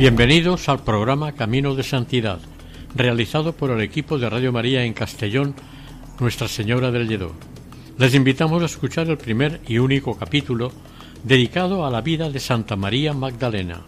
Bienvenidos al programa Camino de Santidad, realizado por el equipo de Radio María en Castellón, Nuestra Señora del Lledó. Les invitamos a escuchar el primer y único capítulo dedicado a la vida de Santa María Magdalena.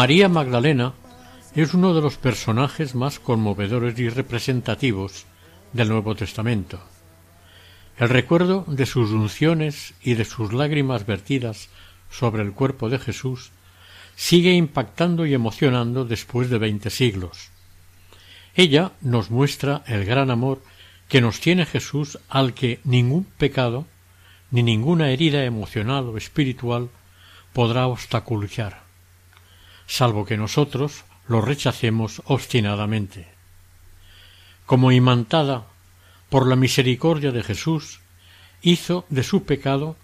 María Magdalena es uno de los personajes más conmovedores y representativos del Nuevo Testamento. El recuerdo de sus unciones y de sus lágrimas vertidas sobre el cuerpo de Jesús sigue impactando y emocionando después de veinte siglos. Ella nos muestra el gran amor que nos tiene Jesús al que ningún pecado ni ninguna herida emocional o espiritual podrá obstaculizar salvo que nosotros lo rechacemos obstinadamente. Como imantada por la misericordia de Jesús, hizo de su pecado,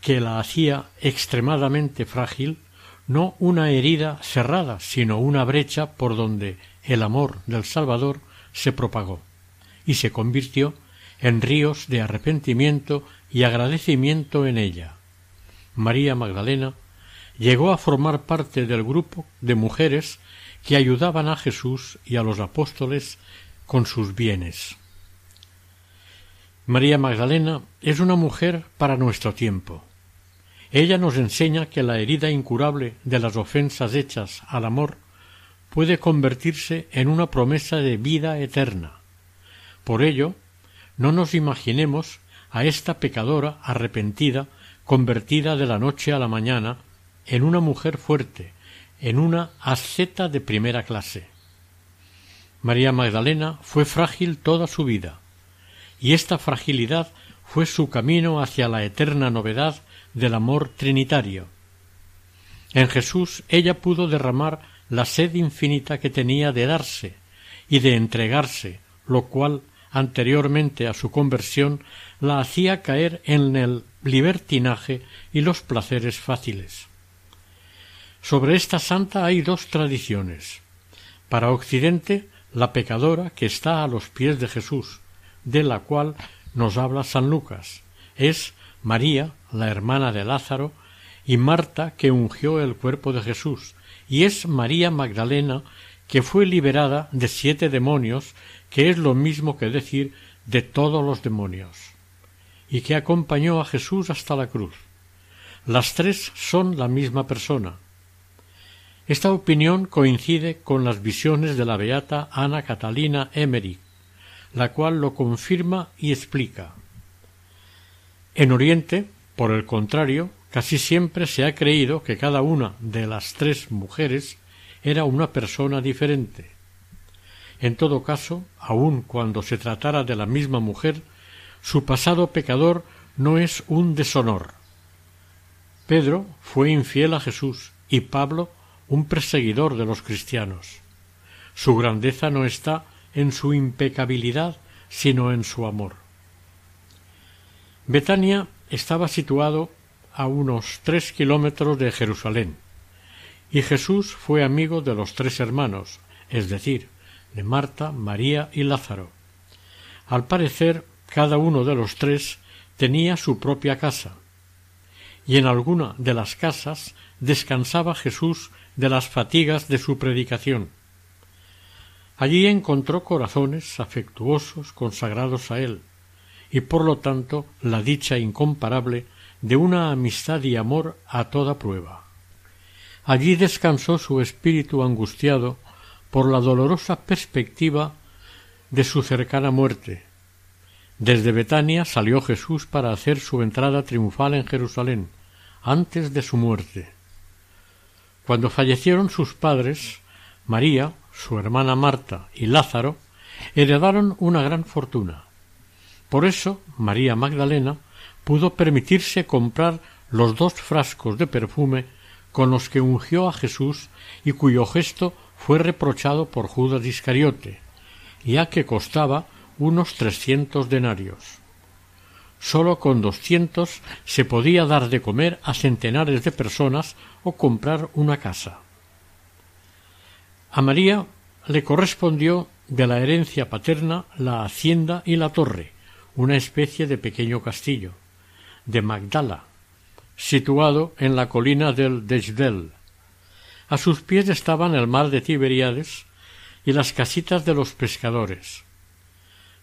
que la hacía extremadamente frágil, no una herida cerrada, sino una brecha por donde el amor del Salvador se propagó y se convirtió en ríos de arrepentimiento y agradecimiento en ella. María Magdalena llegó a formar parte del grupo de mujeres que ayudaban a Jesús y a los apóstoles con sus bienes. María Magdalena es una mujer para nuestro tiempo. Ella nos enseña que la herida incurable de las ofensas hechas al amor puede convertirse en una promesa de vida eterna. Por ello, no nos imaginemos a esta pecadora arrepentida convertida de la noche a la mañana en una mujer fuerte, en una asceta de primera clase. María Magdalena fue frágil toda su vida, y esta fragilidad fue su camino hacia la eterna novedad del amor trinitario. En Jesús ella pudo derramar la sed infinita que tenía de darse y de entregarse, lo cual anteriormente a su conversión la hacía caer en el libertinaje y los placeres fáciles. Sobre esta santa hay dos tradiciones. Para Occidente, la pecadora que está a los pies de Jesús, de la cual nos habla San Lucas, es María, la hermana de Lázaro, y Marta, que ungió el cuerpo de Jesús, y es María Magdalena, que fue liberada de siete demonios, que es lo mismo que decir de todos los demonios, y que acompañó a Jesús hasta la cruz. Las tres son la misma persona, esta opinión coincide con las visiones de la beata Ana Catalina Emmerich, la cual lo confirma y explica. En Oriente, por el contrario, casi siempre se ha creído que cada una de las tres mujeres era una persona diferente. En todo caso, aun cuando se tratara de la misma mujer, su pasado pecador no es un deshonor. Pedro fue infiel a Jesús y Pablo un perseguidor de los cristianos. Su grandeza no está en su impecabilidad, sino en su amor. Betania estaba situado a unos tres kilómetros de Jerusalén, y Jesús fue amigo de los tres hermanos, es decir, de Marta, María y Lázaro. Al parecer, cada uno de los tres tenía su propia casa, y en alguna de las casas descansaba Jesús de las fatigas de su predicación. Allí encontró corazones afectuosos consagrados a él, y por lo tanto la dicha incomparable de una amistad y amor a toda prueba. Allí descansó su espíritu angustiado por la dolorosa perspectiva de su cercana muerte. Desde Betania salió Jesús para hacer su entrada triunfal en Jerusalén, antes de su muerte. Cuando fallecieron sus padres, María, su hermana Marta y Lázaro heredaron una gran fortuna. Por eso María Magdalena pudo permitirse comprar los dos frascos de perfume con los que ungió a Jesús y cuyo gesto fue reprochado por Judas Iscariote, ya que costaba unos trescientos denarios. Sólo con doscientos se podía dar de comer a centenares de personas comprar una casa. A María le correspondió de la herencia paterna la hacienda y la torre, una especie de pequeño castillo, de Magdala, situado en la colina del Desdel. A sus pies estaban el mar de Tiberíades y las casitas de los pescadores.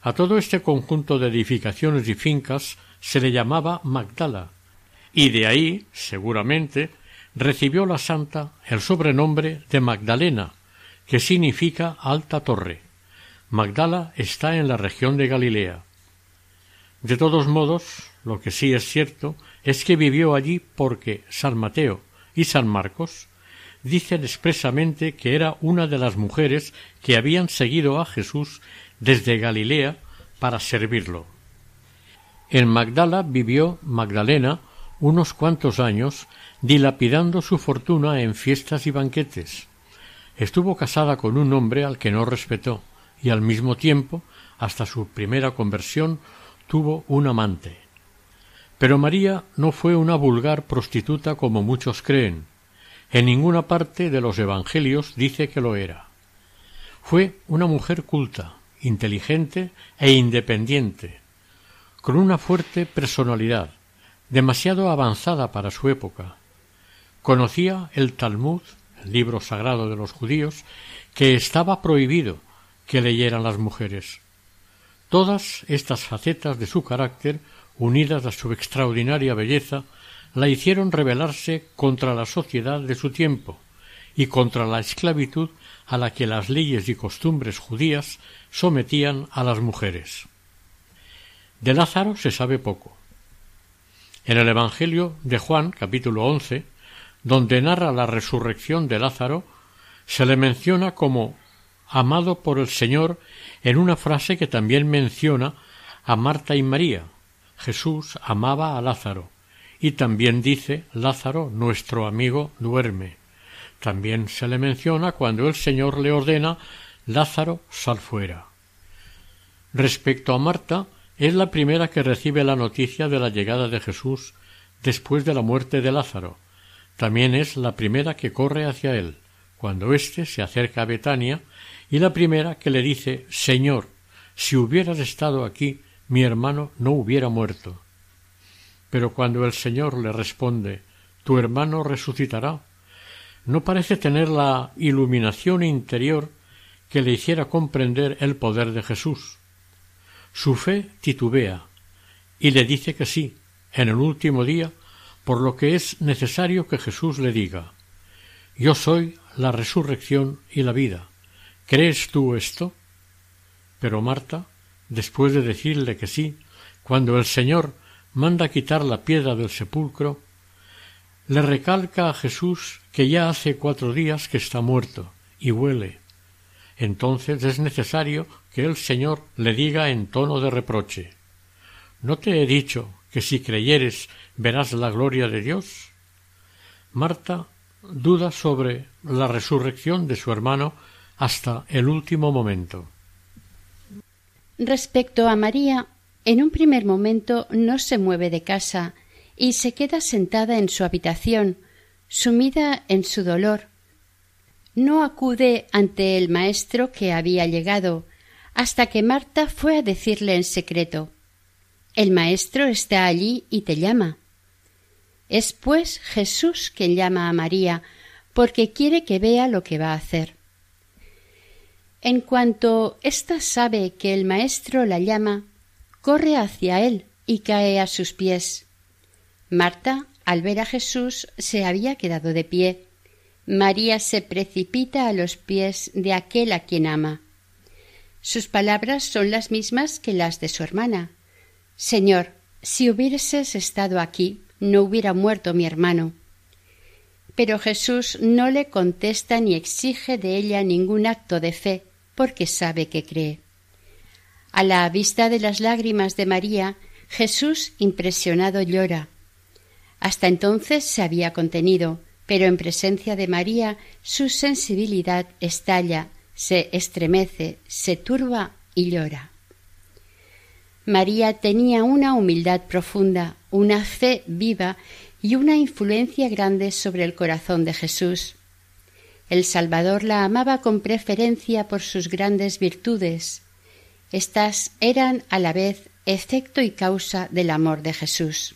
A todo este conjunto de edificaciones y fincas se le llamaba Magdala, y de ahí, seguramente, recibió la santa el sobrenombre de Magdalena, que significa alta torre. Magdala está en la región de Galilea. De todos modos, lo que sí es cierto es que vivió allí porque San Mateo y San Marcos dicen expresamente que era una de las mujeres que habían seguido a Jesús desde Galilea para servirlo. En Magdala vivió Magdalena unos cuantos años dilapidando su fortuna en fiestas y banquetes. Estuvo casada con un hombre al que no respetó y al mismo tiempo, hasta su primera conversión, tuvo un amante. Pero María no fue una vulgar prostituta como muchos creen. En ninguna parte de los Evangelios dice que lo era. Fue una mujer culta, inteligente e independiente, con una fuerte personalidad, demasiado avanzada para su época. Conocía el Talmud, el libro sagrado de los judíos, que estaba prohibido que leyeran las mujeres. Todas estas facetas de su carácter, unidas a su extraordinaria belleza, la hicieron rebelarse contra la sociedad de su tiempo y contra la esclavitud a la que las leyes y costumbres judías sometían a las mujeres. De Lázaro se sabe poco. En el Evangelio de Juan, capítulo once, donde narra la resurrección de Lázaro, se le menciona como amado por el Señor en una frase que también menciona a Marta y María. Jesús amaba a Lázaro y también dice Lázaro, nuestro amigo, duerme. También se le menciona cuando el Señor le ordena Lázaro, sal fuera. Respecto a Marta, es la primera que recibe la noticia de la llegada de Jesús después de la muerte de Lázaro. También es la primera que corre hacia él, cuando éste se acerca a Betania, y la primera que le dice Señor, si hubieras estado aquí, mi hermano no hubiera muerto. Pero cuando el Señor le responde Tu hermano resucitará, no parece tener la iluminación interior que le hiciera comprender el poder de Jesús. Su fe titubea y le dice que sí, en el último día, por lo que es necesario que Jesús le diga Yo soy la resurrección y la vida. ¿Crees tú esto? Pero Marta, después de decirle que sí, cuando el Señor manda quitar la piedra del sepulcro, le recalca a Jesús que ya hace cuatro días que está muerto y huele. Entonces es necesario que el Señor le diga en tono de reproche ¿No te he dicho que si creyeres verás la gloria de Dios? Marta duda sobre la resurrección de su hermano hasta el último momento. Respecto a María, en un primer momento no se mueve de casa y se queda sentada en su habitación, sumida en su dolor. no acude ante el maestro que había llegado, hasta que Marta fue a decirle en secreto El maestro está allí y te llama. Es pues Jesús quien llama a María, porque quiere que vea lo que va a hacer. En cuanto ésta sabe que el maestro la llama, corre hacia él y cae a sus pies. Marta, al ver a Jesús, se había quedado de pie. María se precipita a los pies de aquel a quien ama. Sus palabras son las mismas que las de su hermana. Señor, si hubieses estado aquí, no hubiera muerto mi hermano. Pero Jesús no le contesta ni exige de ella ningún acto de fe, porque sabe que cree. A la vista de las lágrimas de María, Jesús, impresionado, llora. Hasta entonces se había contenido, pero en presencia de María su sensibilidad estalla, se estremece, se turba y llora. María tenía una humildad profunda, una fe viva y una influencia grande sobre el corazón de Jesús. El Salvador la amaba con preferencia por sus grandes virtudes. Estas eran a la vez efecto y causa del amor de Jesús.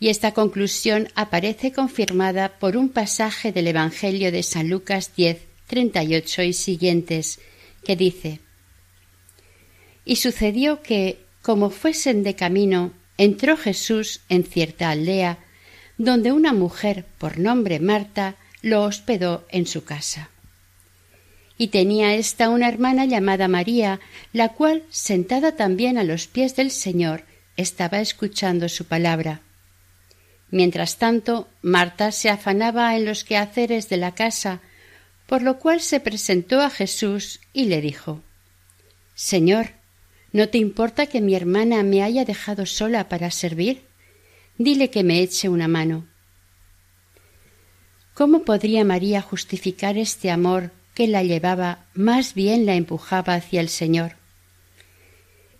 Y esta conclusión aparece confirmada por un pasaje del Evangelio de San Lucas 10, 38 y siguientes, que dice Y sucedió que, como fuesen de camino, entró Jesús en cierta aldea, donde una mujer por nombre Marta lo hospedó en su casa. Y tenía ésta una hermana llamada María, la cual, sentada también a los pies del Señor, estaba escuchando su palabra. Mientras tanto, Marta se afanaba en los quehaceres de la casa, por lo cual se presentó a Jesús y le dijo Señor, ¿no te importa que mi hermana me haya dejado sola para servir? Dile que me eche una mano. ¿Cómo podría María justificar este amor que la llevaba, más bien la empujaba hacia el Señor?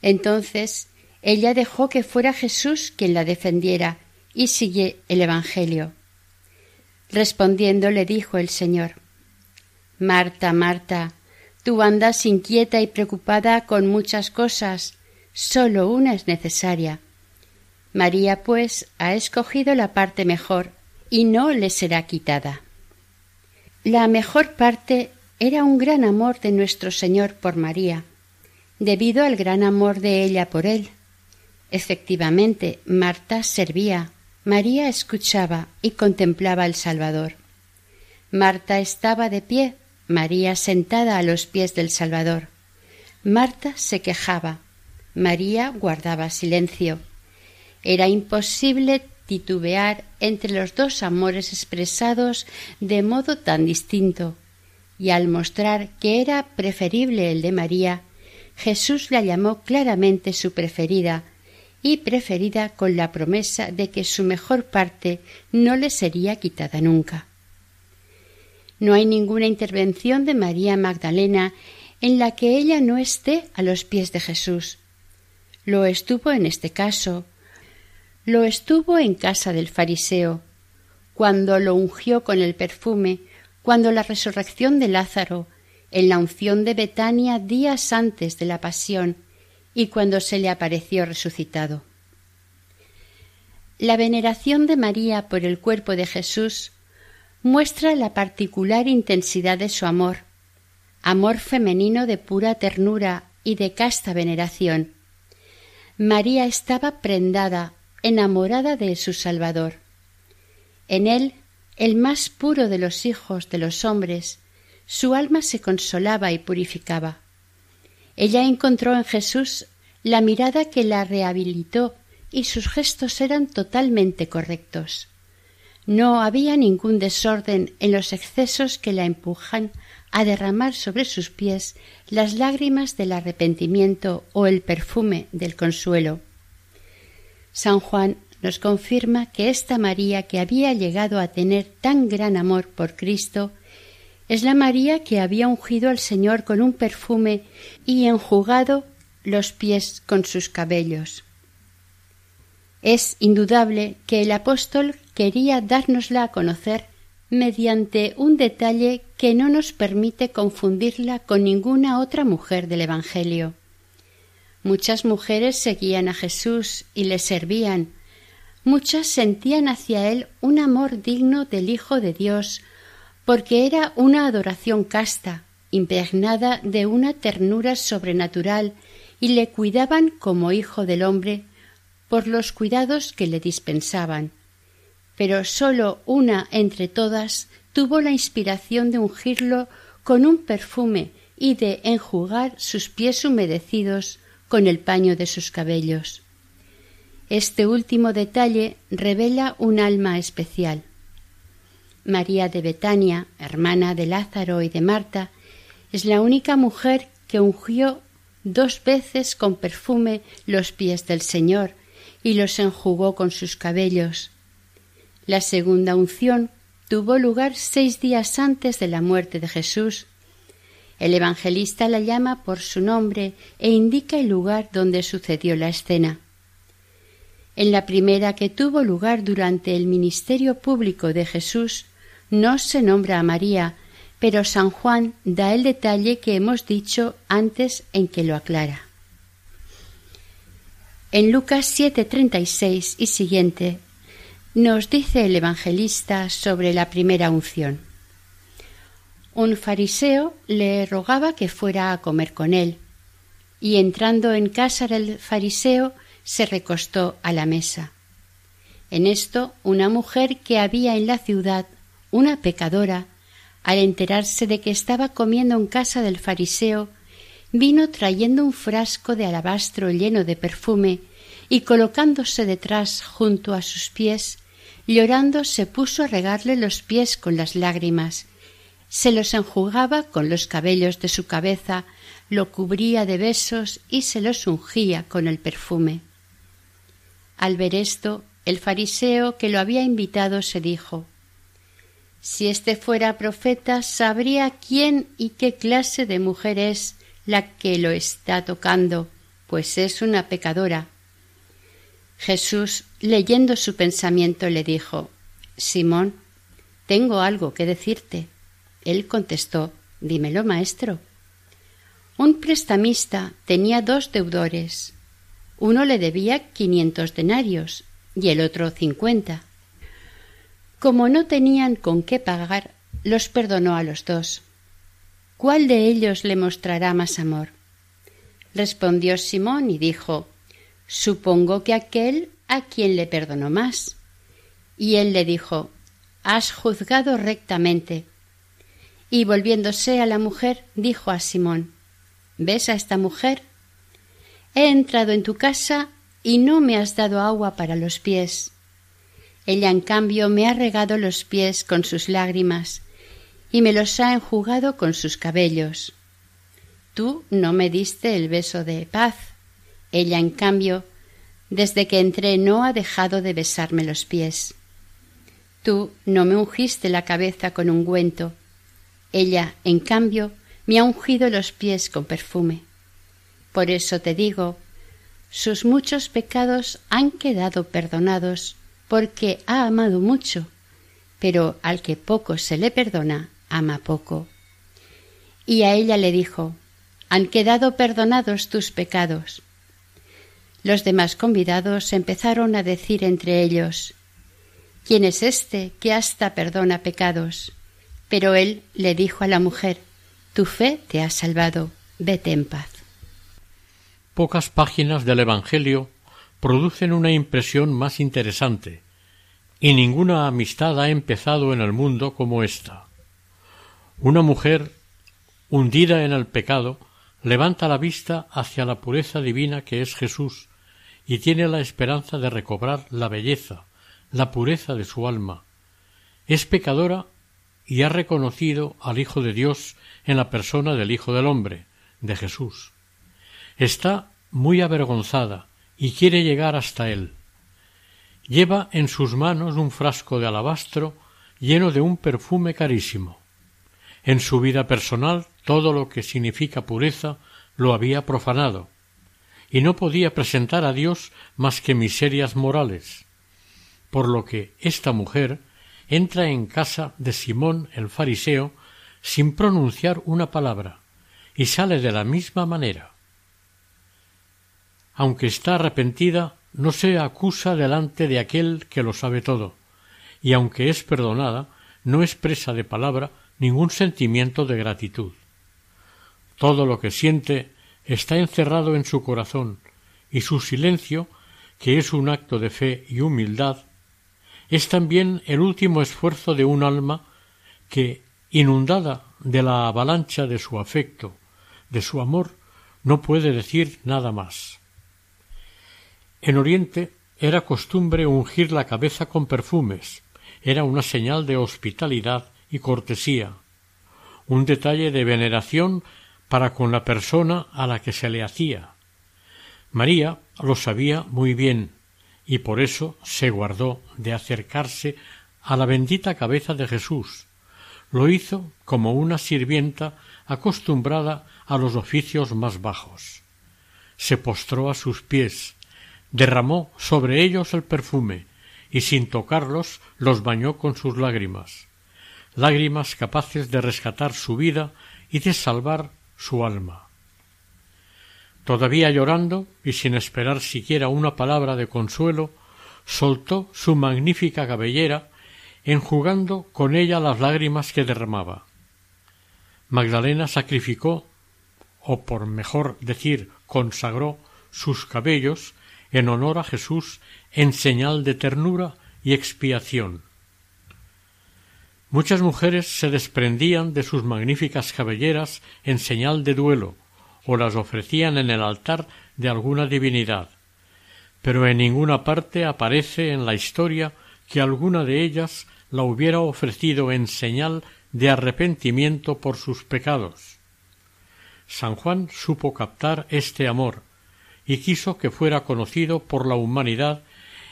Entonces ella dejó que fuera Jesús quien la defendiera y sigue el Evangelio. Respondiendo le dijo el Señor Marta, Marta, tú andas inquieta y preocupada con muchas cosas, sólo una es necesaria. María, pues, ha escogido la parte mejor, y no le será quitada. La mejor parte era un gran amor de nuestro Señor por María, debido al gran amor de ella por él. Efectivamente, Marta servía, María escuchaba y contemplaba al Salvador. Marta estaba de pie, María sentada a los pies del Salvador. Marta se quejaba, María guardaba silencio. Era imposible titubear entre los dos amores expresados de modo tan distinto, y al mostrar que era preferible el de María, Jesús la llamó claramente su preferida, y preferida con la promesa de que su mejor parte no le sería quitada nunca. No hay ninguna intervención de María Magdalena en la que ella no esté a los pies de Jesús. Lo estuvo en este caso, lo estuvo en casa del fariseo, cuando lo ungió con el perfume, cuando la resurrección de Lázaro, en la unción de Betania días antes de la pasión y cuando se le apareció resucitado. La veneración de María por el cuerpo de Jesús muestra la particular intensidad de su amor, amor femenino de pura ternura y de casta veneración. María estaba prendada enamorada de su Salvador. En él, el más puro de los hijos de los hombres, su alma se consolaba y purificaba. Ella encontró en Jesús la mirada que la rehabilitó y sus gestos eran totalmente correctos. No había ningún desorden en los excesos que la empujan a derramar sobre sus pies las lágrimas del arrepentimiento o el perfume del consuelo. San Juan nos confirma que esta María que había llegado a tener tan gran amor por Cristo es la María que había ungido al Señor con un perfume y enjugado los pies con sus cabellos. Es indudable que el apóstol quería dárnosla a conocer mediante un detalle que no nos permite confundirla con ninguna otra mujer del Evangelio. Muchas mujeres seguían a Jesús y le servían, muchas sentían hacia él un amor digno del Hijo de Dios, porque era una adoración casta, impregnada de una ternura sobrenatural, y le cuidaban como hijo del hombre por los cuidados que le dispensaban pero sólo una entre todas tuvo la inspiración de ungirlo con un perfume y de enjugar sus pies humedecidos con el paño de sus cabellos. Este último detalle revela un alma especial. María de Betania, hermana de Lázaro y de Marta, es la única mujer que ungió dos veces con perfume los pies del Señor y los enjugó con sus cabellos, la segunda unción tuvo lugar seis días antes de la muerte de Jesús. El evangelista la llama por su nombre e indica el lugar donde sucedió la escena. En la primera que tuvo lugar durante el ministerio público de Jesús no se nombra a María, pero San Juan da el detalle que hemos dicho antes en que lo aclara. En Lucas 7:36 y siguiente nos dice el evangelista sobre la primera unción. Un fariseo le rogaba que fuera a comer con él, y entrando en casa del fariseo se recostó a la mesa. En esto una mujer que había en la ciudad, una pecadora, al enterarse de que estaba comiendo en casa del fariseo, vino trayendo un frasco de alabastro lleno de perfume y colocándose detrás junto a sus pies, llorando se puso a regarle los pies con las lágrimas, se los enjugaba con los cabellos de su cabeza, lo cubría de besos y se los ungía con el perfume. Al ver esto, el fariseo que lo había invitado se dijo Si éste fuera profeta, sabría quién y qué clase de mujer es la que lo está tocando, pues es una pecadora. Jesús, leyendo su pensamiento, le dijo Simón, tengo algo que decirte. Él contestó Dímelo, maestro. Un prestamista tenía dos deudores. Uno le debía quinientos denarios y el otro cincuenta. Como no tenían con qué pagar, los perdonó a los dos. ¿Cuál de ellos le mostrará más amor? Respondió Simón y dijo Supongo que aquel a quien le perdonó más. Y él le dijo Has juzgado rectamente. Y volviéndose a la mujer, dijo a Simón ¿Ves a esta mujer? He entrado en tu casa y no me has dado agua para los pies. Ella, en cambio, me ha regado los pies con sus lágrimas y me los ha enjugado con sus cabellos. Tú no me diste el beso de paz ella, en cambio, desde que entré no ha dejado de besarme los pies. Tú no me ungiste la cabeza con ungüento. Ella, en cambio, me ha ungido los pies con perfume. Por eso te digo, sus muchos pecados han quedado perdonados, porque ha amado mucho, pero al que poco se le perdona, ama poco. Y a ella le dijo, han quedado perdonados tus pecados. Los demás convidados empezaron a decir entre ellos ¿Quién es este que hasta perdona pecados? Pero él le dijo a la mujer Tu fe te ha salvado, vete en paz. Pocas páginas del Evangelio producen una impresión más interesante, y ninguna amistad ha empezado en el mundo como esta. Una mujer hundida en el pecado levanta la vista hacia la pureza divina que es Jesús, y tiene la esperanza de recobrar la belleza, la pureza de su alma. Es pecadora y ha reconocido al Hijo de Dios en la persona del Hijo del Hombre, de Jesús. Está muy avergonzada y quiere llegar hasta él. Lleva en sus manos un frasco de alabastro lleno de un perfume carísimo. En su vida personal todo lo que significa pureza lo había profanado, y no podía presentar a Dios más que miserias morales, por lo que esta mujer entra en casa de Simón el fariseo sin pronunciar una palabra y sale de la misma manera. Aunque está arrepentida, no se acusa delante de aquel que lo sabe todo, y aunque es perdonada, no expresa de palabra ningún sentimiento de gratitud. Todo lo que siente está encerrado en su corazón, y su silencio, que es un acto de fe y humildad, es también el último esfuerzo de un alma que, inundada de la avalancha de su afecto, de su amor, no puede decir nada más. En Oriente era costumbre ungir la cabeza con perfumes, era una señal de hospitalidad y cortesía, un detalle de veneración para con la persona a la que se le hacía. María lo sabía muy bien y por eso se guardó de acercarse a la bendita cabeza de Jesús. Lo hizo como una sirvienta acostumbrada a los oficios más bajos. Se postró a sus pies, derramó sobre ellos el perfume y sin tocarlos los bañó con sus lágrimas, lágrimas capaces de rescatar su vida y de salvar su alma. Todavía llorando y sin esperar siquiera una palabra de consuelo, soltó su magnífica cabellera, enjugando con ella las lágrimas que derramaba. Magdalena sacrificó, o por mejor decir, consagró sus cabellos en honor a Jesús en señal de ternura y expiación. Muchas mujeres se desprendían de sus magníficas cabelleras en señal de duelo, o las ofrecían en el altar de alguna divinidad, pero en ninguna parte aparece en la historia que alguna de ellas la hubiera ofrecido en señal de arrepentimiento por sus pecados. San Juan supo captar este amor y quiso que fuera conocido por la humanidad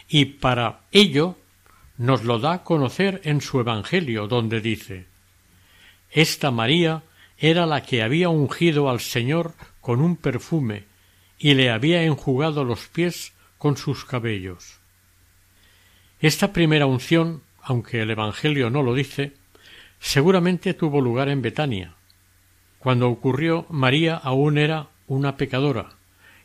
y para ello nos lo da a conocer en su Evangelio, donde dice Esta María era la que había ungido al Señor con un perfume y le había enjugado los pies con sus cabellos. Esta primera unción, aunque el Evangelio no lo dice, seguramente tuvo lugar en Betania. Cuando ocurrió, María aún era una pecadora,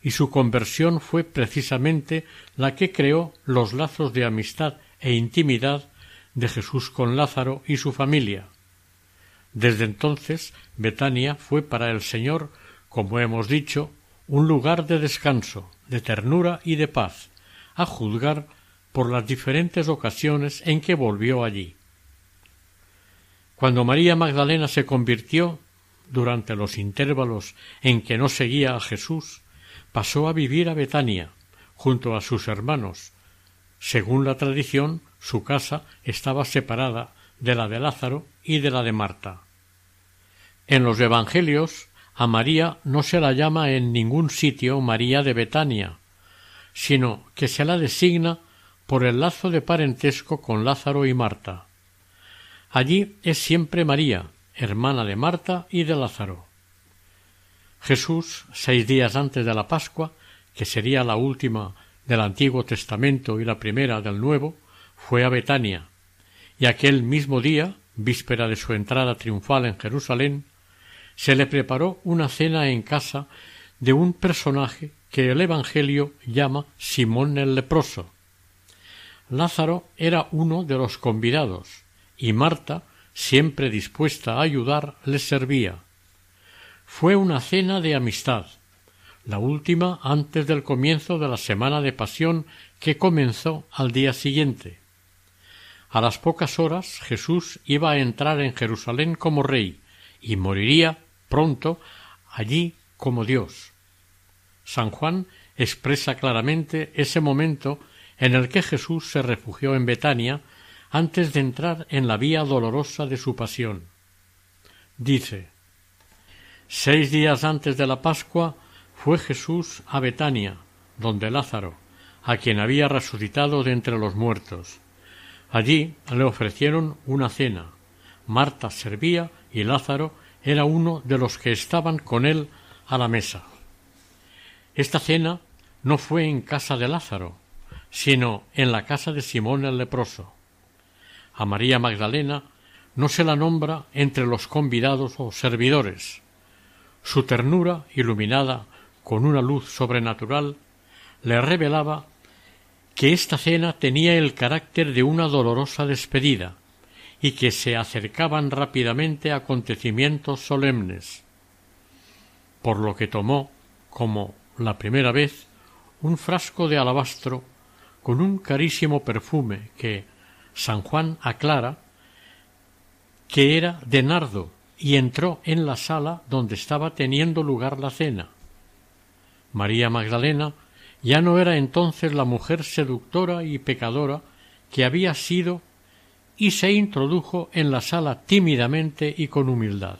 y su conversión fue precisamente la que creó los lazos de amistad e intimidad de Jesús con Lázaro y su familia. Desde entonces Betania fue para el Señor, como hemos dicho, un lugar de descanso, de ternura y de paz, a juzgar por las diferentes ocasiones en que volvió allí. Cuando María Magdalena se convirtió, durante los intervalos en que no seguía a Jesús, pasó a vivir a Betania, junto a sus hermanos, según la tradición, su casa estaba separada de la de Lázaro y de la de Marta. En los Evangelios a María no se la llama en ningún sitio María de Betania, sino que se la designa por el lazo de parentesco con Lázaro y Marta. Allí es siempre María, hermana de Marta y de Lázaro. Jesús, seis días antes de la Pascua, que sería la última del Antiguo Testamento y la primera del Nuevo, fue a Betania, y aquel mismo día, víspera de su entrada triunfal en Jerusalén, se le preparó una cena en casa de un personaje que el Evangelio llama Simón el leproso. Lázaro era uno de los convidados, y Marta, siempre dispuesta a ayudar, le servía. Fue una cena de amistad, la última antes del comienzo de la semana de pasión que comenzó al día siguiente. A las pocas horas Jesús iba a entrar en Jerusalén como rey y moriría pronto allí como Dios. San Juan expresa claramente ese momento en el que Jesús se refugió en Betania antes de entrar en la vía dolorosa de su pasión. Dice Seis días antes de la Pascua fue Jesús a Betania, donde Lázaro, a quien había resucitado de entre los muertos. Allí le ofrecieron una cena. Marta servía y Lázaro era uno de los que estaban con él a la mesa. Esta cena no fue en casa de Lázaro, sino en la casa de Simón el leproso. A María Magdalena no se la nombra entre los convidados o servidores. Su ternura, iluminada con una luz sobrenatural, le revelaba que esta cena tenía el carácter de una dolorosa despedida y que se acercaban rápidamente acontecimientos solemnes, por lo que tomó, como la primera vez, un frasco de alabastro con un carísimo perfume que San Juan aclara que era de nardo y entró en la sala donde estaba teniendo lugar la cena. María Magdalena ya no era entonces la mujer seductora y pecadora que había sido y se introdujo en la sala tímidamente y con humildad.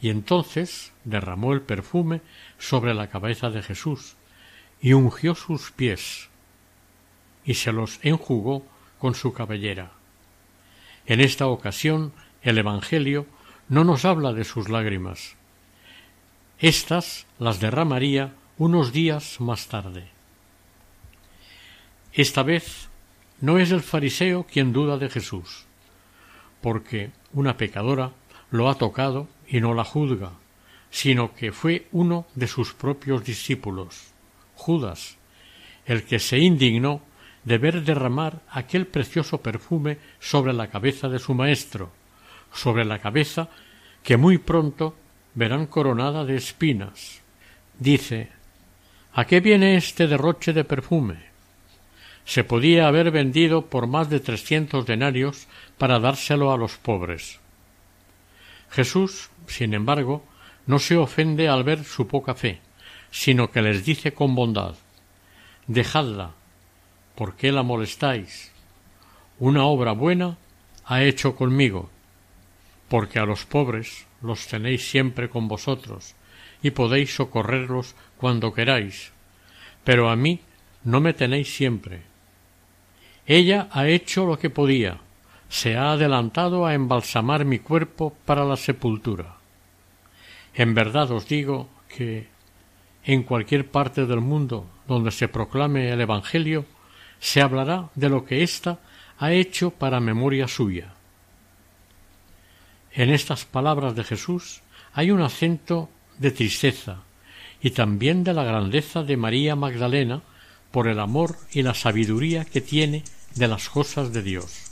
Y entonces derramó el perfume sobre la cabeza de Jesús y ungió sus pies y se los enjugó con su cabellera. En esta ocasión el Evangelio no nos habla de sus lágrimas. Estas las derramaría unos días más tarde. Esta vez no es el fariseo quien duda de Jesús, porque una pecadora lo ha tocado y no la juzga, sino que fue uno de sus propios discípulos, Judas, el que se indignó de ver derramar aquel precioso perfume sobre la cabeza de su maestro, sobre la cabeza que muy pronto verán coronada de espinas. Dice ¿A qué viene este derroche de perfume? Se podía haber vendido por más de trescientos denarios para dárselo a los pobres. Jesús, sin embargo, no se ofende al ver su poca fe, sino que les dice con bondad Dejadla, ¿por qué la molestáis? Una obra buena ha hecho conmigo, porque a los pobres los tenéis siempre con vosotros, y podéis socorrerlos cuando queráis, pero a mí no me tenéis siempre. Ella ha hecho lo que podía, se ha adelantado a embalsamar mi cuerpo para la sepultura. En verdad os digo que en cualquier parte del mundo donde se proclame el Evangelio, se hablará de lo que ésta ha hecho para memoria suya. En estas palabras de Jesús hay un acento de tristeza y también de la grandeza de María Magdalena por el amor y la sabiduría que tiene de las cosas de Dios.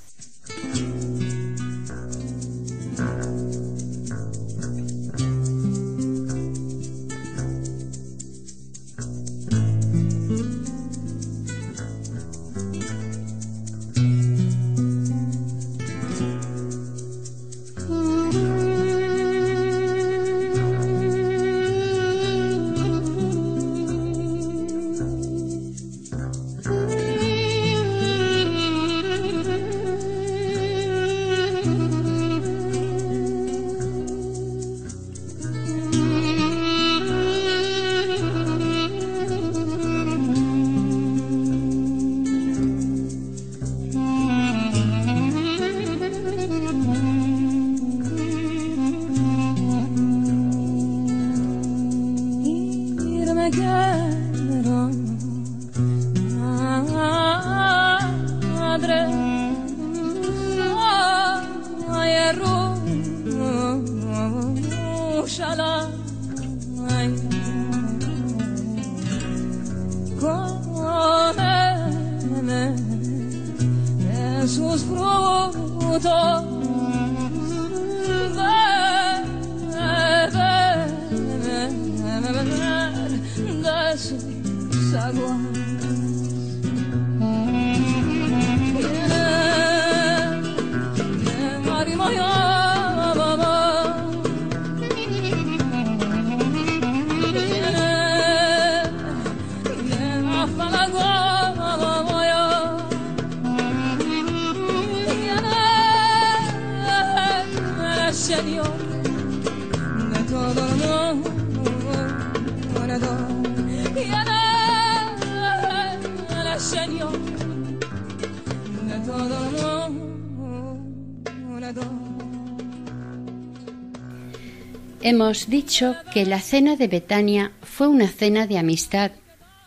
Hemos dicho que la cena de Betania fue una cena de amistad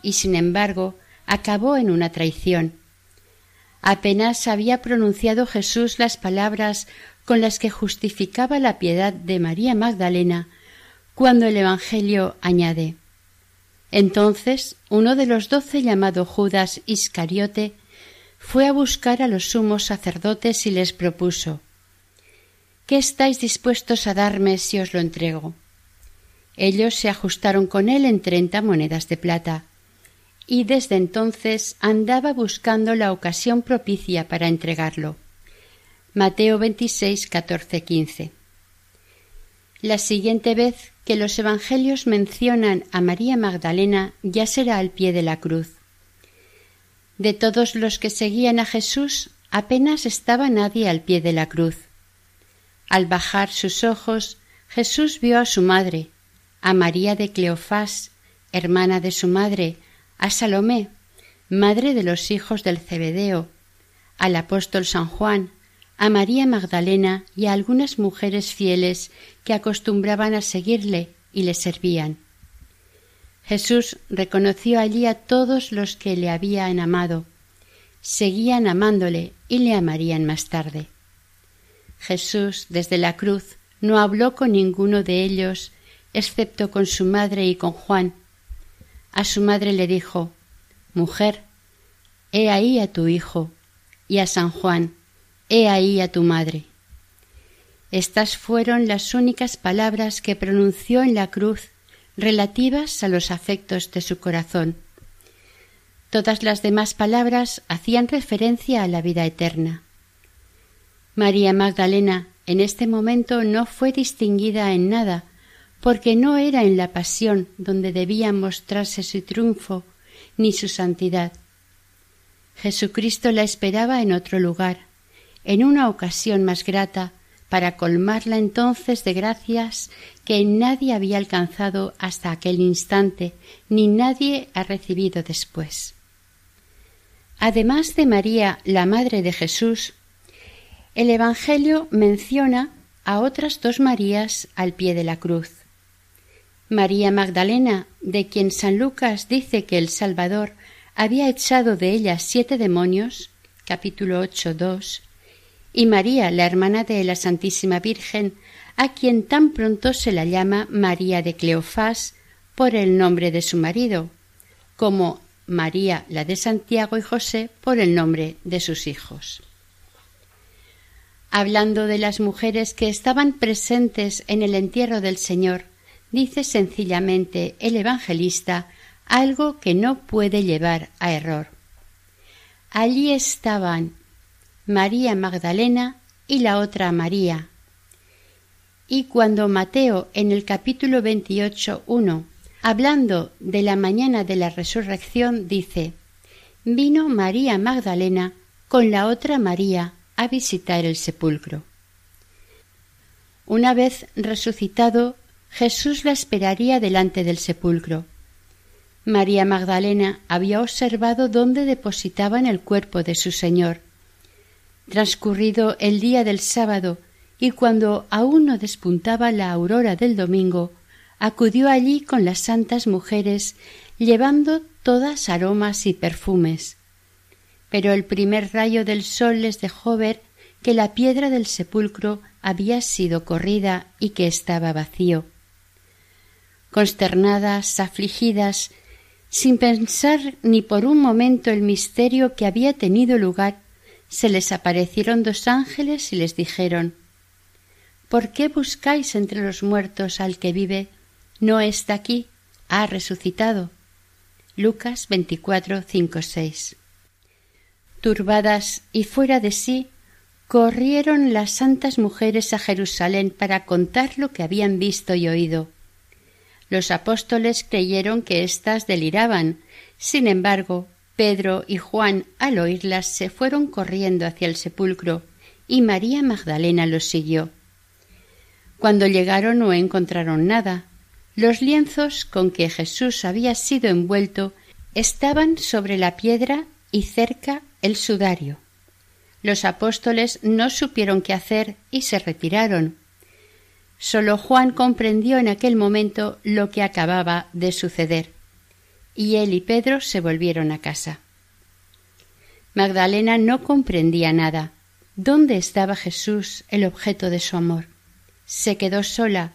y sin embargo acabó en una traición. Apenas había pronunciado Jesús las palabras con las que justificaba la piedad de María Magdalena, cuando el Evangelio añade Entonces uno de los doce llamado Judas Iscariote fue a buscar a los sumos sacerdotes y les propuso ¿Qué estáis dispuestos a darme si os lo entrego? Ellos se ajustaron con él en treinta monedas de plata, y desde entonces andaba buscando la ocasión propicia para entregarlo. Mateo 26, 14, 15. La siguiente vez que los evangelios mencionan a María Magdalena ya será al pie de la cruz. De todos los que seguían a Jesús apenas estaba nadie al pie de la cruz. Al bajar sus ojos, Jesús vio a su madre, a María de Cleofás, hermana de su madre, a Salomé, madre de los hijos del Cebedeo, al apóstol San Juan, a María Magdalena y a algunas mujeres fieles que acostumbraban a seguirle y le servían. Jesús reconoció allí a todos los que le habían amado, seguían amándole y le amarían más tarde. Jesús desde la cruz no habló con ninguno de ellos excepto con su madre y con Juan, a su madre le dijo Mujer, he ahí a tu hijo, y a San Juan, he ahí a tu madre. Estas fueron las únicas palabras que pronunció en la cruz relativas a los afectos de su corazón. Todas las demás palabras hacían referencia a la vida eterna. María Magdalena en este momento no fue distinguida en nada porque no era en la pasión donde debía mostrarse su triunfo ni su santidad. Jesucristo la esperaba en otro lugar, en una ocasión más grata, para colmarla entonces de gracias que nadie había alcanzado hasta aquel instante, ni nadie ha recibido después. Además de María, la Madre de Jesús, el Evangelio menciona a otras dos Marías al pie de la cruz. María Magdalena, de quien San Lucas dice que el Salvador había echado de ella siete demonios, capítulo 8, 2, y María, la hermana de la Santísima Virgen, a quien tan pronto se la llama María de Cleofás por el nombre de su marido, como María, la de Santiago y José, por el nombre de sus hijos. Hablando de las mujeres que estaban presentes en el entierro del Señor, dice sencillamente el evangelista algo que no puede llevar a error. Allí estaban María Magdalena y la otra María. Y cuando Mateo en el capítulo 28.1, hablando de la mañana de la resurrección, dice, vino María Magdalena con la otra María a visitar el sepulcro. Una vez resucitado, Jesús la esperaría delante del sepulcro. María Magdalena había observado dónde depositaban el cuerpo de su Señor. Transcurrido el día del sábado y cuando aún no despuntaba la aurora del domingo, acudió allí con las santas mujeres, llevando todas aromas y perfumes. Pero el primer rayo del sol les dejó ver que la piedra del sepulcro había sido corrida y que estaba vacío consternadas, afligidas, sin pensar ni por un momento el misterio que había tenido lugar, se les aparecieron dos ángeles y les dijeron ¿Por qué buscáis entre los muertos al que vive? No está aquí, ha resucitado. Lucas 24, 5, 6. Turbadas y fuera de sí, corrieron las santas mujeres a Jerusalén para contar lo que habían visto y oído. Los apóstoles creyeron que éstas deliraban. Sin embargo, Pedro y Juan, al oírlas, se fueron corriendo hacia el sepulcro, y María Magdalena los siguió. Cuando llegaron no encontraron nada. Los lienzos con que Jesús había sido envuelto estaban sobre la piedra y cerca el sudario. Los apóstoles no supieron qué hacer y se retiraron, Solo Juan comprendió en aquel momento lo que acababa de suceder, y él y Pedro se volvieron a casa. Magdalena no comprendía nada. ¿Dónde estaba Jesús, el objeto de su amor? Se quedó sola,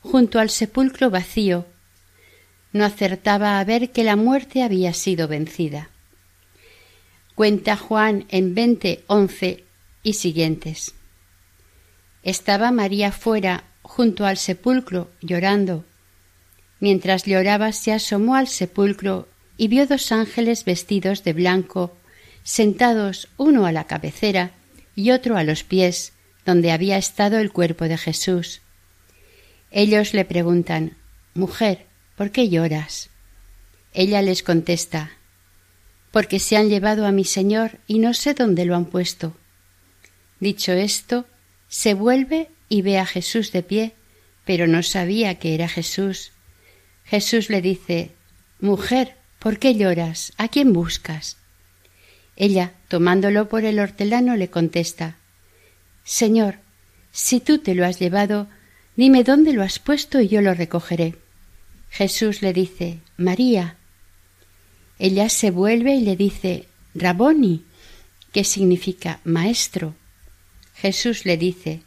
junto al sepulcro vacío. No acertaba a ver que la muerte había sido vencida. Cuenta Juan en veinte once y siguientes. Estaba María fuera, junto al sepulcro, llorando. Mientras lloraba se asomó al sepulcro y vio dos ángeles vestidos de blanco, sentados uno a la cabecera y otro a los pies, donde había estado el cuerpo de Jesús. Ellos le preguntan Mujer, ¿por qué lloras? Ella les contesta Porque se han llevado a mi Señor y no sé dónde lo han puesto. Dicho esto, se vuelve y ve a Jesús de pie, pero no sabía que era Jesús. Jesús le dice Mujer, ¿por qué lloras? ¿A quién buscas? Ella, tomándolo por el hortelano, le contesta Señor, si tú te lo has llevado, Dime dónde lo has puesto y yo lo recogeré. Jesús le dice María. Ella se vuelve y le dice Raboni, que significa maestro. Jesús le dice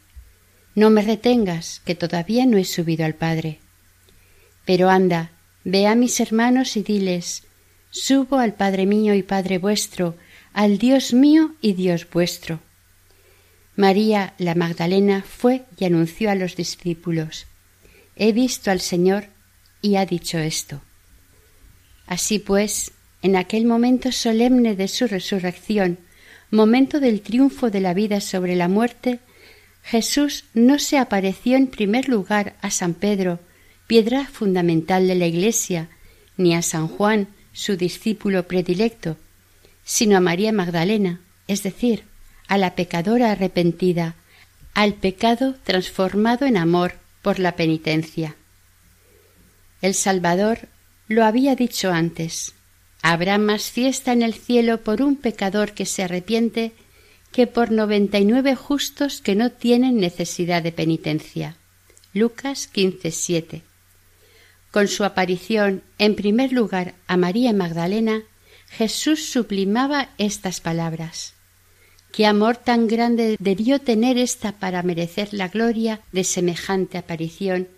No me retengas, que todavía no he subido al Padre. Pero anda, ve a mis hermanos y diles Subo al Padre mío y Padre vuestro, al Dios mío y Dios vuestro. María la Magdalena fue y anunció a los discípulos He visto al Señor y ha dicho esto. Así pues, en aquel momento solemne de su resurrección, momento del triunfo de la vida sobre la muerte, Jesús no se apareció en primer lugar a San Pedro, piedra fundamental de la Iglesia, ni a San Juan, su discípulo predilecto, sino a María Magdalena, es decir, a la pecadora arrepentida, al pecado transformado en amor por la penitencia. El Salvador lo había dicho antes habrá más fiesta en el cielo por un pecador que se arrepiente que por noventa y nueve justos que no tienen necesidad de penitencia. Lucas 15, Con su aparición en primer lugar a María Magdalena, Jesús sublimaba estas palabras. Qué amor tan grande debió tener ésta para merecer la gloria de semejante aparición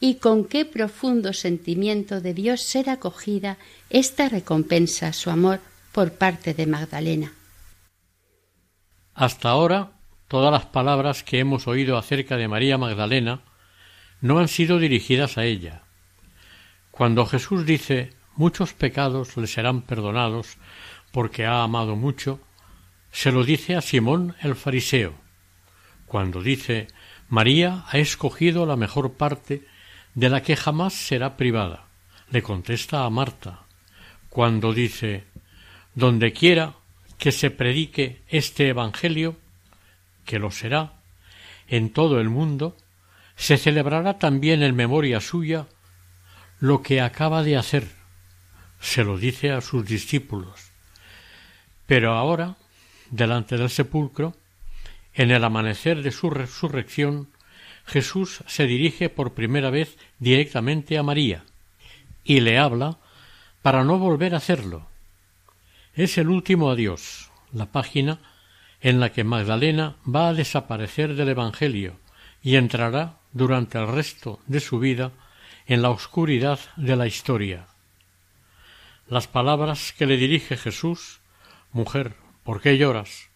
y con qué profundo sentimiento debió ser acogida esta recompensa a su amor por parte de Magdalena. Hasta ahora, todas las palabras que hemos oído acerca de María Magdalena no han sido dirigidas a ella. Cuando Jesús dice muchos pecados le serán perdonados porque ha amado mucho, se lo dice a Simón el fariseo. Cuando dice María ha escogido la mejor parte de la que jamás será privada, le contesta a Marta. Cuando dice donde quiera que se predique este Evangelio, que lo será, en todo el mundo, se celebrará también en memoria suya lo que acaba de hacer. Se lo dice a sus discípulos. Pero ahora delante del sepulcro, en el amanecer de su resurrección, Jesús se dirige por primera vez directamente a María y le habla para no volver a hacerlo. Es el último adiós, la página en la que Magdalena va a desaparecer del Evangelio y entrará durante el resto de su vida en la oscuridad de la historia. Las palabras que le dirige Jesús, mujer, ¿Por qué lloras?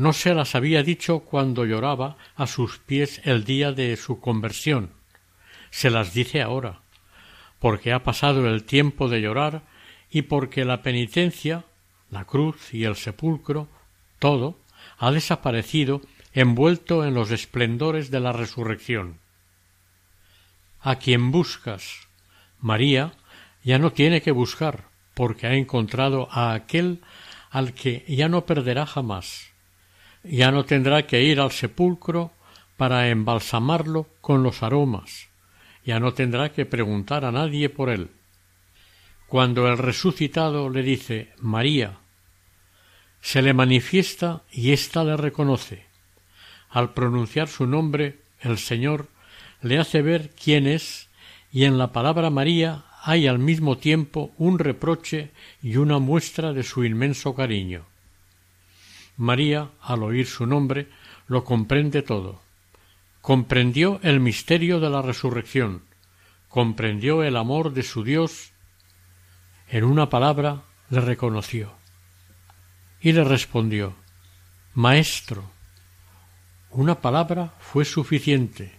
No se las había dicho cuando lloraba a sus pies el día de su conversión. Se las dice ahora, porque ha pasado el tiempo de llorar y porque la penitencia, la cruz y el sepulcro, todo, ha desaparecido envuelto en los esplendores de la resurrección. A quien buscas, María ya no tiene que buscar, porque ha encontrado a aquel al que ya no perderá jamás. Ya no tendrá que ir al sepulcro para embalsamarlo con los aromas. Ya no tendrá que preguntar a nadie por él. Cuando el resucitado le dice María, se le manifiesta y ésta le reconoce. Al pronunciar su nombre, el Señor le hace ver quién es y en la palabra María hay al mismo tiempo un reproche y una muestra de su inmenso cariño. María, al oír su nombre, lo comprende todo. Comprendió el misterio de la resurrección, comprendió el amor de su Dios, en una palabra le reconoció. Y le respondió Maestro. Una palabra fue suficiente.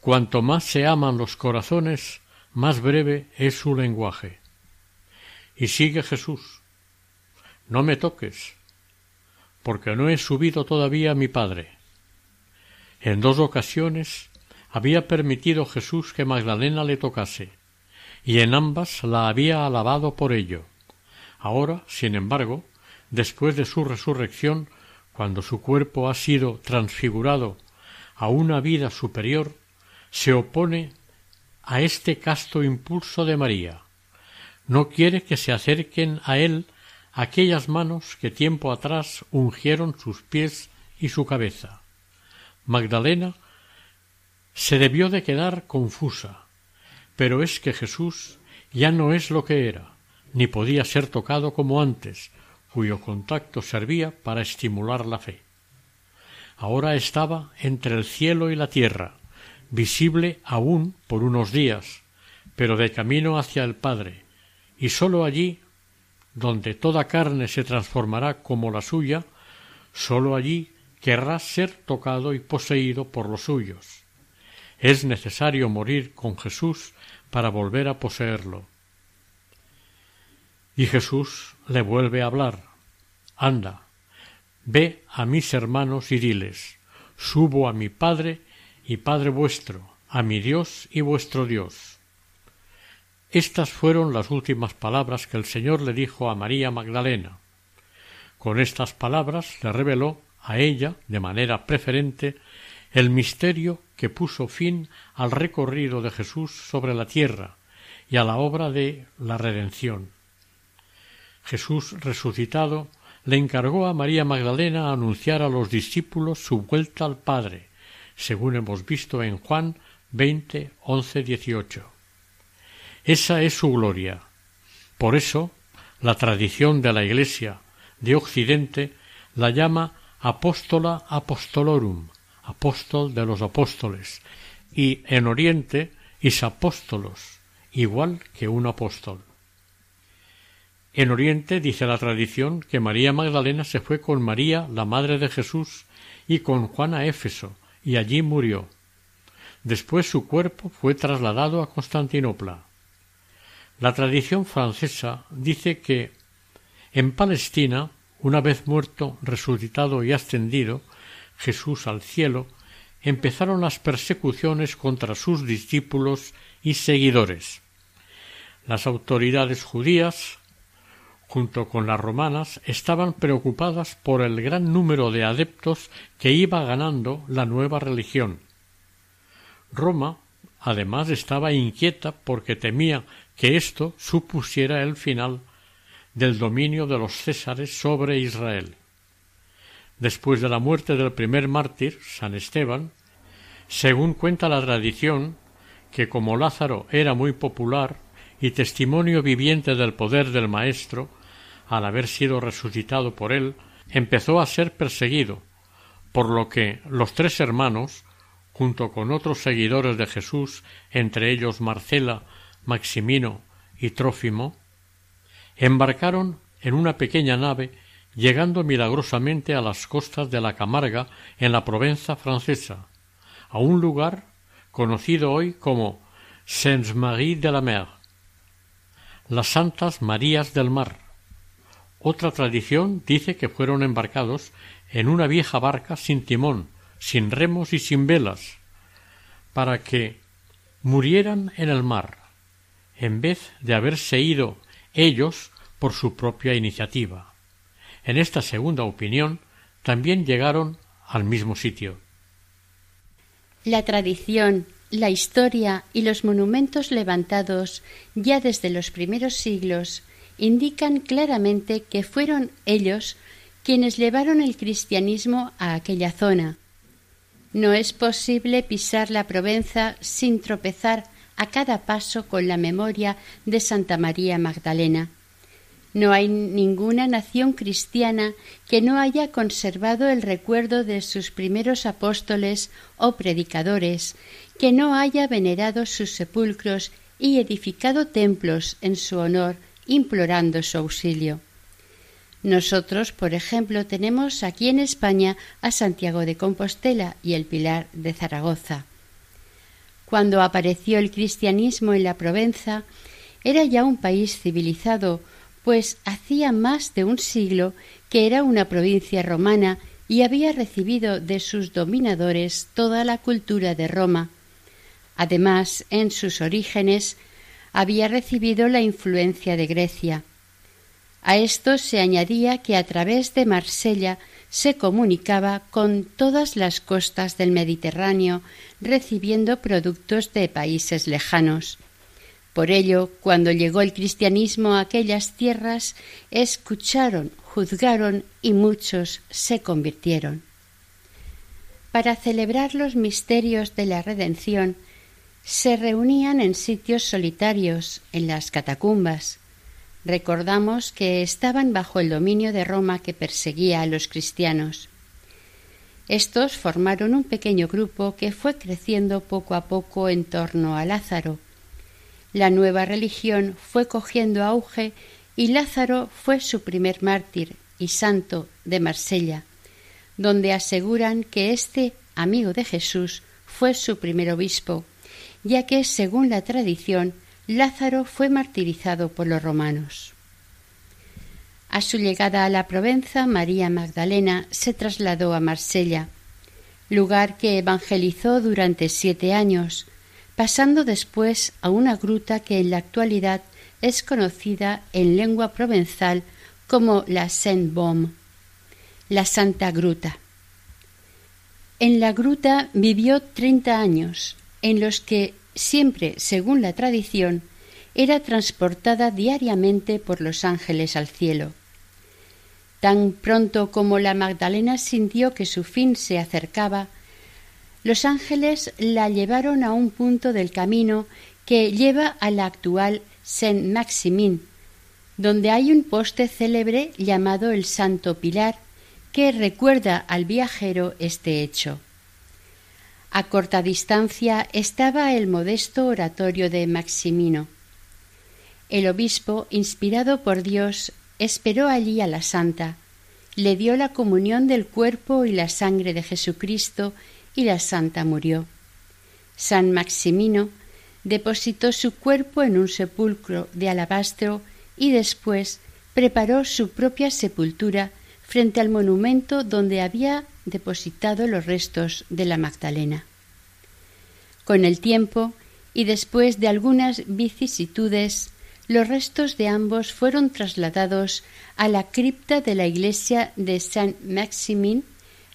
Cuanto más se aman los corazones, más breve es su lenguaje. Y sigue Jesús. No me toques, porque no he subido todavía a mi Padre. En dos ocasiones había permitido Jesús que Magdalena le tocase, y en ambas la había alabado por ello. Ahora, sin embargo, después de su resurrección, cuando su cuerpo ha sido transfigurado a una vida superior, se opone a este casto impulso de María. No quiere que se acerquen a él aquellas manos que tiempo atrás ungieron sus pies y su cabeza. Magdalena se debió de quedar confusa, pero es que Jesús ya no es lo que era, ni podía ser tocado como antes, cuyo contacto servía para estimular la fe. Ahora estaba entre el cielo y la tierra, visible aún por unos días, pero de camino hacia el Padre, y sólo allí, donde toda carne se transformará como la suya, sólo allí querrá ser tocado y poseído por los suyos. Es necesario morir con Jesús para volver a poseerlo. Y Jesús le vuelve a hablar. Anda, ve a mis hermanos y diles, subo a mi Padre y Padre vuestro, a mi Dios y vuestro Dios. Estas fueron las últimas palabras que el Señor le dijo a María Magdalena. Con estas palabras le reveló a ella, de manera preferente, el misterio que puso fin al recorrido de Jesús sobre la tierra y a la obra de la redención. Jesús resucitado le encargó a María Magdalena anunciar a los discípulos su vuelta al Padre, según hemos visto en Juan veinte once dieciocho. Esa es su gloria. Por eso, la tradición de la Iglesia de Occidente la llama apóstola apostolorum, apóstol de los apóstoles, y en Oriente is apóstolos, igual que un apóstol. En Oriente dice la tradición que María Magdalena se fue con María, la madre de Jesús, y con Juan a Éfeso, y allí murió. Después su cuerpo fue trasladado a Constantinopla. La tradición francesa dice que en Palestina, una vez muerto, resucitado y ascendido, Jesús al cielo, empezaron las persecuciones contra sus discípulos y seguidores. Las autoridades judías junto con las romanas, estaban preocupadas por el gran número de adeptos que iba ganando la nueva religión. Roma, además, estaba inquieta porque temía que esto supusiera el final del dominio de los césares sobre Israel. Después de la muerte del primer mártir, San Esteban, según cuenta la tradición, que como Lázaro era muy popular y testimonio viviente del poder del Maestro, al haber sido resucitado por él, empezó a ser perseguido, por lo que los tres hermanos, junto con otros seguidores de Jesús, entre ellos Marcela, Maximino y Trófimo, embarcaron en una pequeña nave llegando milagrosamente a las costas de la Camarga en la Provenza francesa, a un lugar conocido hoy como Sainte-Marie de la Mer, las Santas Marías del Mar. Otra tradición dice que fueron embarcados en una vieja barca sin timón, sin remos y sin velas, para que murieran en el mar, en vez de haberse ido ellos por su propia iniciativa. En esta segunda opinión también llegaron al mismo sitio. La tradición, la historia y los monumentos levantados ya desde los primeros siglos indican claramente que fueron ellos quienes llevaron el cristianismo a aquella zona. No es posible pisar la Provenza sin tropezar a cada paso con la memoria de Santa María Magdalena. No hay ninguna nación cristiana que no haya conservado el recuerdo de sus primeros apóstoles o predicadores, que no haya venerado sus sepulcros y edificado templos en su honor, implorando su auxilio. Nosotros, por ejemplo, tenemos aquí en España a Santiago de Compostela y el Pilar de Zaragoza. Cuando apareció el cristianismo en la Provenza, era ya un país civilizado, pues hacía más de un siglo que era una provincia romana y había recibido de sus dominadores toda la cultura de Roma. Además, en sus orígenes había recibido la influencia de Grecia. A esto se añadía que a través de Marsella se comunicaba con todas las costas del Mediterráneo, recibiendo productos de países lejanos. Por ello, cuando llegó el cristianismo a aquellas tierras, escucharon, juzgaron y muchos se convirtieron. Para celebrar los misterios de la redención, se reunían en sitios solitarios, en las catacumbas. Recordamos que estaban bajo el dominio de Roma que perseguía a los cristianos. Estos formaron un pequeño grupo que fue creciendo poco a poco en torno a Lázaro, la nueva religión fue cogiendo auge y Lázaro fue su primer mártir y santo de Marsella, donde aseguran que este amigo de Jesús fue su primer obispo, ya que, según la tradición, Lázaro fue martirizado por los romanos. A su llegada a la Provenza, María Magdalena se trasladó a Marsella, lugar que evangelizó durante siete años, pasando después a una gruta que en la actualidad es conocida en lengua provenzal como la Saint-Baume, la Santa Gruta. En la gruta vivió treinta años, en los que, siempre según la tradición, era transportada diariamente por los ángeles al cielo. Tan pronto como la Magdalena sintió que su fin se acercaba, los ángeles la llevaron a un punto del camino que lleva a la actual Saint-Maximin, donde hay un poste célebre llamado el Santo Pilar que recuerda al viajero este hecho. A corta distancia estaba el modesto oratorio de Maximino. El obispo, inspirado por Dios, esperó allí a la santa, le dio la comunión del cuerpo y la sangre de Jesucristo y la santa murió. San Maximino depositó su cuerpo en un sepulcro de alabastro y después preparó su propia sepultura frente al monumento donde había depositado los restos de la Magdalena. Con el tiempo y después de algunas vicisitudes, los restos de ambos fueron trasladados a la cripta de la iglesia de Saint Maximin,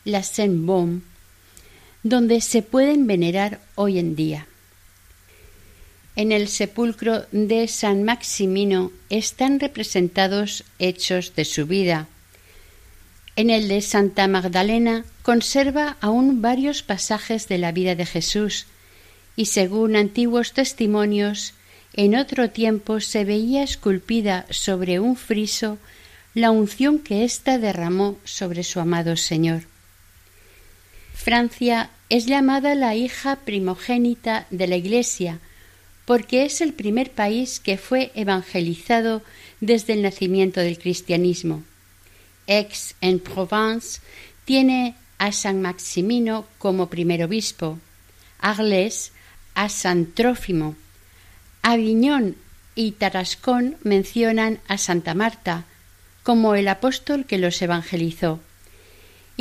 la Saint-Baume, donde se pueden venerar hoy en día. En el sepulcro de San Maximino están representados hechos de su vida. En el de Santa Magdalena conserva aún varios pasajes de la vida de Jesús, y según antiguos testimonios, en otro tiempo se veía esculpida sobre un friso la unción que ésta derramó sobre su amado Señor. Francia es llamada la hija primogénita de la Iglesia, porque es el primer país que fue evangelizado desde el nacimiento del cristianismo. Aix en Provence tiene a San Maximino como primer obispo, Arles a San Trófimo, Aviñón y Tarascón mencionan a Santa Marta como el apóstol que los evangelizó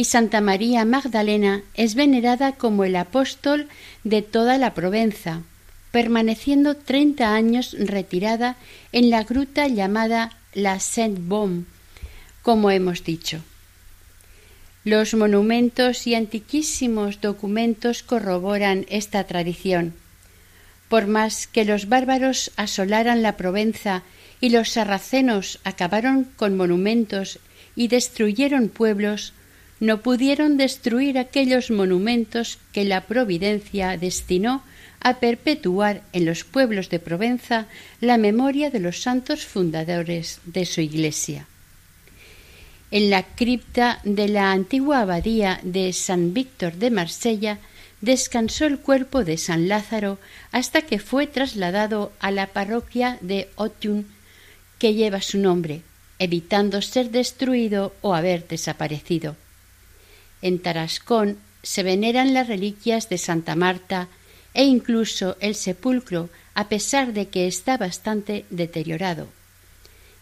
y Santa María Magdalena es venerada como el apóstol de toda la Provenza, permaneciendo treinta años retirada en la gruta llamada la Saint-Baume, como hemos dicho. Los monumentos y antiquísimos documentos corroboran esta tradición. Por más que los bárbaros asolaran la Provenza y los sarracenos acabaron con monumentos y destruyeron pueblos, no pudieron destruir aquellos monumentos que la Providencia destinó a perpetuar en los pueblos de Provenza la memoria de los santos fundadores de su iglesia. En la cripta de la antigua abadía de San Víctor de Marsella descansó el cuerpo de San Lázaro hasta que fue trasladado a la parroquia de Otium que lleva su nombre, evitando ser destruido o haber desaparecido. En Tarascón se veneran las reliquias de Santa Marta e incluso el sepulcro, a pesar de que está bastante deteriorado.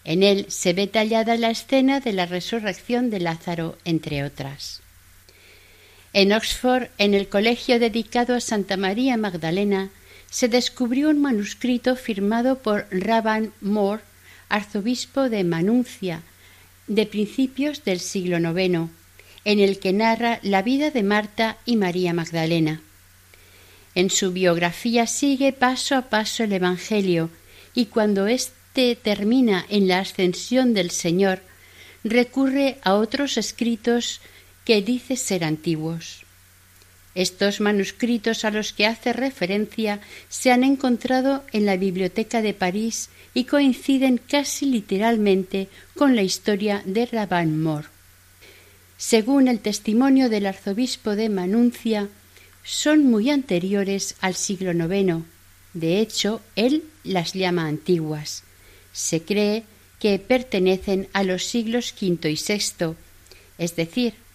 En él se ve tallada la escena de la resurrección de Lázaro, entre otras. En Oxford, en el colegio dedicado a Santa María Magdalena, se descubrió un manuscrito firmado por Rabban Moore, arzobispo de Manuncia, de principios del siglo IX, en el que narra la vida de Marta y María Magdalena. En su biografía sigue paso a paso el Evangelio y cuando éste termina en la ascensión del Señor, recurre a otros escritos que dice ser antiguos. Estos manuscritos a los que hace referencia se han encontrado en la Biblioteca de París y coinciden casi literalmente con la historia de Raban Mor. Según el testimonio del arzobispo de Manuncia, son muy anteriores al siglo IX. De hecho, él las llama antiguas. Se cree que pertenecen a los siglos V y VI, es decir,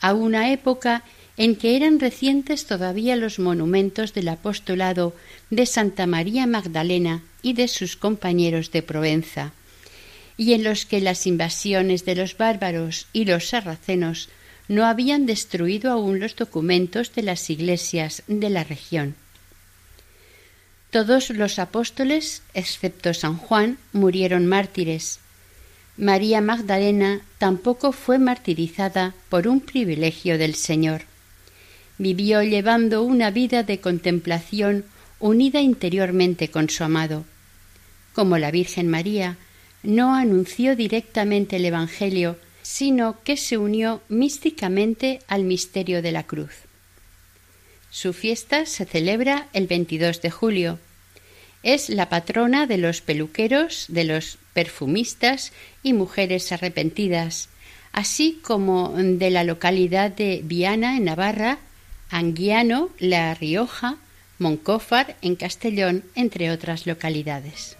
a una época en que eran recientes todavía los monumentos del apostolado de Santa María Magdalena y de sus compañeros de Provenza, y en los que las invasiones de los bárbaros y los sarracenos no habían destruido aún los documentos de las iglesias de la región. Todos los apóstoles, excepto San Juan, murieron mártires, María Magdalena tampoco fue martirizada por un privilegio del Señor. Vivió llevando una vida de contemplación unida interiormente con su amado. Como la Virgen María, no anunció directamente el Evangelio, sino que se unió místicamente al misterio de la cruz. Su fiesta se celebra el 22 de julio. Es la patrona de los peluqueros, de los perfumistas y mujeres arrepentidas, así como de la localidad de Viana en Navarra, Anguiano, La Rioja, Moncófar en Castellón, entre otras localidades.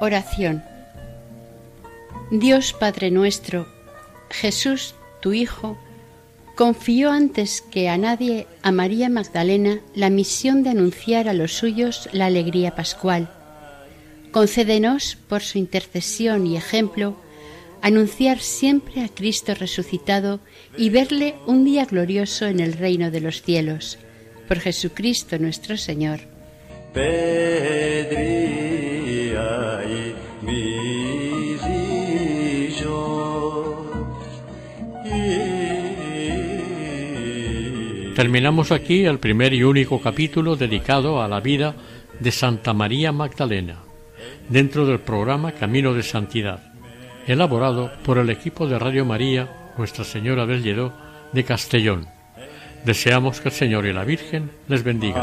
Oración. Dios Padre nuestro, Jesús, tu Hijo, confió antes que a nadie a María Magdalena la misión de anunciar a los suyos la alegría pascual. Concédenos, por su intercesión y ejemplo, anunciar siempre a Cristo resucitado y verle un día glorioso en el reino de los cielos. Por Jesucristo nuestro Señor. Terminamos aquí el primer y único capítulo dedicado a la vida de Santa María Magdalena, dentro del programa Camino de Santidad, elaborado por el equipo de Radio María Nuestra Señora del Lledó de Castellón. Deseamos que el Señor y la Virgen les bendigan.